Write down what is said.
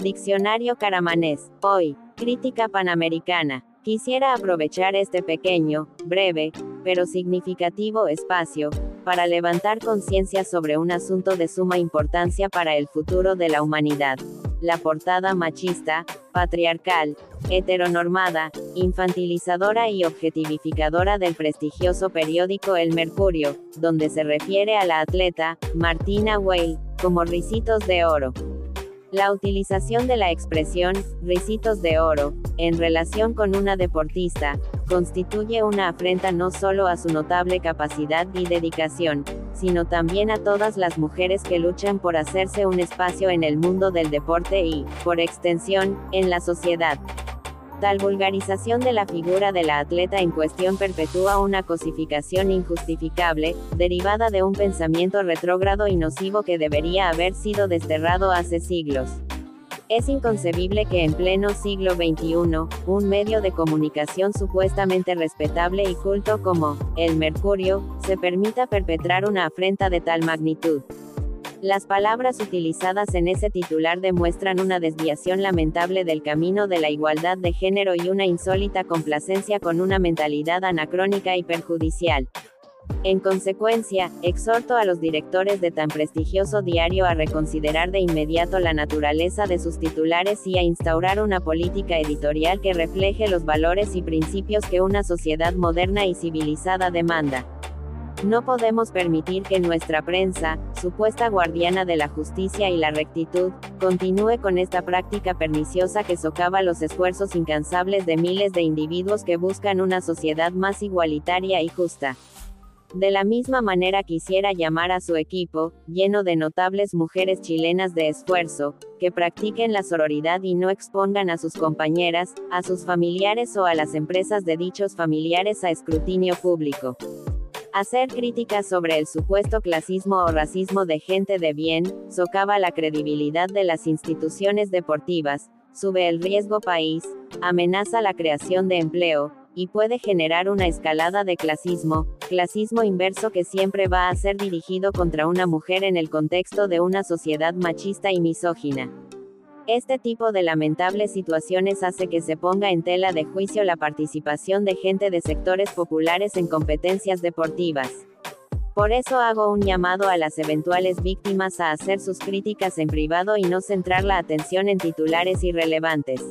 Diccionario Caramanés. Hoy, Crítica Panamericana. Quisiera aprovechar este pequeño, breve, pero significativo espacio, para levantar conciencia sobre un asunto de suma importancia para el futuro de la humanidad. La portada machista, patriarcal, heteronormada, infantilizadora y objetivificadora del prestigioso periódico El Mercurio, donde se refiere a la atleta, Martina Weil, como risitos de oro. La utilización de la expresión, risitos de oro, en relación con una deportista, constituye una afrenta no solo a su notable capacidad y dedicación, sino también a todas las mujeres que luchan por hacerse un espacio en el mundo del deporte y, por extensión, en la sociedad. Tal vulgarización de la figura de la atleta en cuestión perpetúa una cosificación injustificable, derivada de un pensamiento retrógrado y nocivo que debería haber sido desterrado hace siglos. Es inconcebible que en pleno siglo XXI, un medio de comunicación supuestamente respetable y culto como, el Mercurio, se permita perpetrar una afrenta de tal magnitud. Las palabras utilizadas en ese titular demuestran una desviación lamentable del camino de la igualdad de género y una insólita complacencia con una mentalidad anacrónica y perjudicial. En consecuencia, exhorto a los directores de tan prestigioso diario a reconsiderar de inmediato la naturaleza de sus titulares y a instaurar una política editorial que refleje los valores y principios que una sociedad moderna y civilizada demanda. No podemos permitir que nuestra prensa, supuesta guardiana de la justicia y la rectitud, continúe con esta práctica perniciosa que socava los esfuerzos incansables de miles de individuos que buscan una sociedad más igualitaria y justa. De la misma manera quisiera llamar a su equipo, lleno de notables mujeres chilenas de esfuerzo, que practiquen la sororidad y no expongan a sus compañeras, a sus familiares o a las empresas de dichos familiares a escrutinio público. Hacer críticas sobre el supuesto clasismo o racismo de gente de bien, socava la credibilidad de las instituciones deportivas, sube el riesgo país, amenaza la creación de empleo, y puede generar una escalada de clasismo, clasismo inverso que siempre va a ser dirigido contra una mujer en el contexto de una sociedad machista y misógina. Este tipo de lamentables situaciones hace que se ponga en tela de juicio la participación de gente de sectores populares en competencias deportivas. Por eso hago un llamado a las eventuales víctimas a hacer sus críticas en privado y no centrar la atención en titulares irrelevantes.